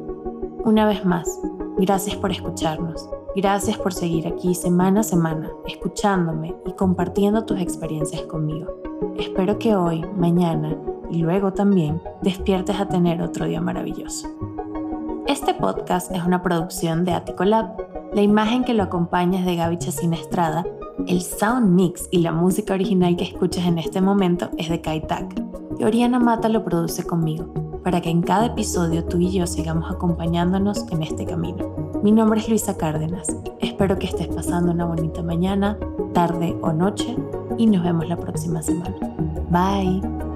A: Una vez más, gracias por escucharnos. Gracias por seguir aquí semana a semana, escuchándome y compartiendo tus experiencias conmigo. Espero que hoy, mañana y luego también despiertes a tener otro día maravilloso. Este podcast es una producción de Attico Lab. La imagen que lo acompaña es de Gaby Chacina Estrada. El sound mix y la música original que escuchas en este momento es de Kaitak. Y Oriana Mata lo produce conmigo, para que en cada episodio tú y yo sigamos acompañándonos en este camino. Mi nombre es Luisa Cárdenas. Espero que estés pasando una bonita mañana, tarde o noche y nos vemos la próxima semana. Bye.